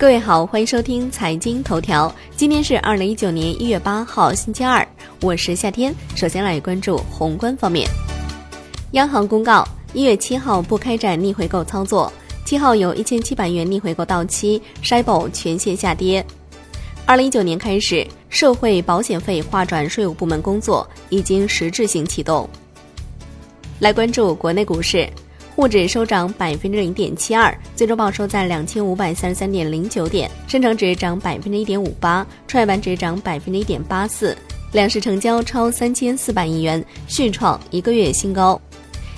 各位好，欢迎收听财经头条。今天是二零一九年一月八号，星期二，我是夏天。首先来关注宏观方面，央行公告，一月七号不开展逆回购操作，七号有一千七百元逆回购到期 s h i b o 全线下跌。二零一九年开始，社会保险费划转税务部门工作已经实质性启动。来关注国内股市。沪指收涨百分之零点七二，最终报收在两千五百三十三点零九点；深成指涨百分之一点五八，创业板指涨百分之一点八四。两市成交超三千四百亿元，续创一个月新高。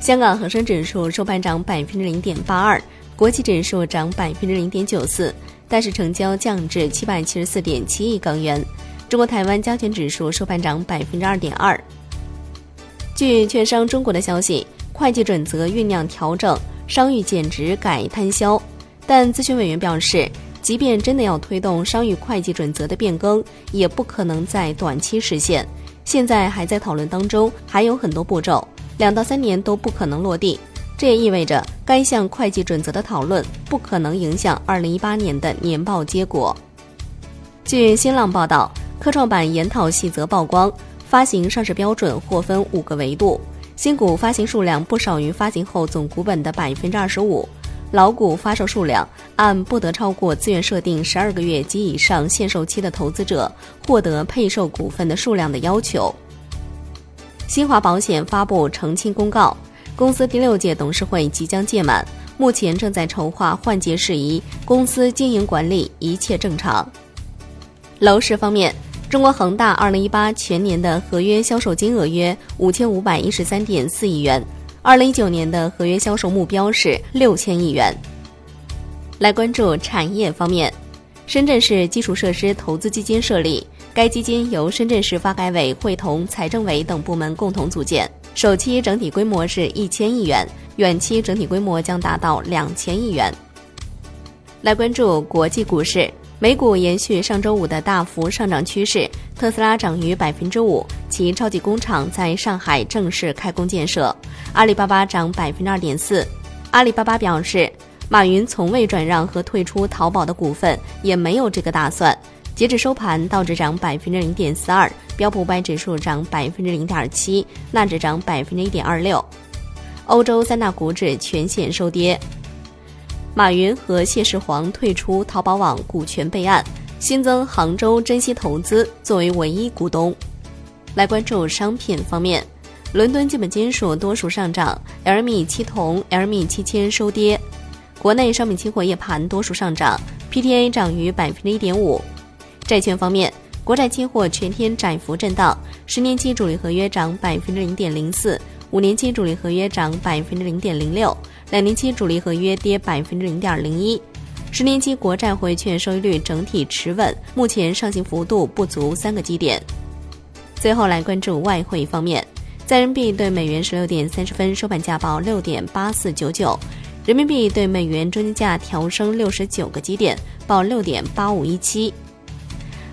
香港恒生指数收盘涨百分之零点八二，国际指数涨百分之零点九四，但是成交降至七百七十四点七亿港元。中国台湾加权指数收盘涨百分之二点二。据券商中国的消息。会计准则酝酿调整，商誉减值改摊销，但咨询委员表示，即便真的要推动商誉会计准则的变更，也不可能在短期实现。现在还在讨论当中，还有很多步骤，两到三年都不可能落地。这也意味着该项会计准则的讨论不可能影响二零一八年的年报结果。据新浪报道，科创板研讨细则曝光，发行上市标准或分五个维度。新股发行数量不少于发行后总股本的百分之二十五，老股发售数量按不得超过自愿设定十二个月及以上限售期的投资者获得配售股份的数量的要求。新华保险发布澄清公告，公司第六届董事会即将届满，目前正在筹划换届事宜，公司经营管理一切正常。楼市方面。中国恒大二零一八全年的合约销售金额约五千五百一十三点四亿元，二零一九年的合约销售目标是六千亿元。来关注产业方面，深圳市基础设施投资基金设立，该基金由深圳市发改委会同财政委等部门共同组建，首期整体规模是一千亿元，远期整体规模将达到两千亿元。来关注国际股市。美股延续上周五的大幅上涨趋势，特斯拉涨逾百分之五，其超级工厂在上海正式开工建设。阿里巴巴涨百分之二点四，阿里巴巴表示，马云从未转让和退出淘宝的股份，也没有这个打算。截至收盘，道指涨百分之零点四二，标普五百指数涨百分之零点七，纳指涨百分之一点二六。欧洲三大股指全线收跌。马云和谢世煌退出淘宝网股权备案，新增杭州珍稀投资作为唯一股东。来关注商品方面，伦敦基本金属多数上涨，LME 七铜、LME 七铅收跌。国内商品期货夜盘多数上涨，PTA 涨逾百分之一点五。债券方面，国债期货全天窄幅震荡，十年期主力合约涨百分之零点零四，五年期主力合约涨百分之零点零六。两年期主力合约跌百分之零点零一，十年期国债回券收益率整体持稳，目前上行幅度不足三个基点。最后来关注外汇方面，在人民币对美元十六点三十分收盘价报六点八四九九，人民币对美元中间价调升六十九个基点，报六点八五一七。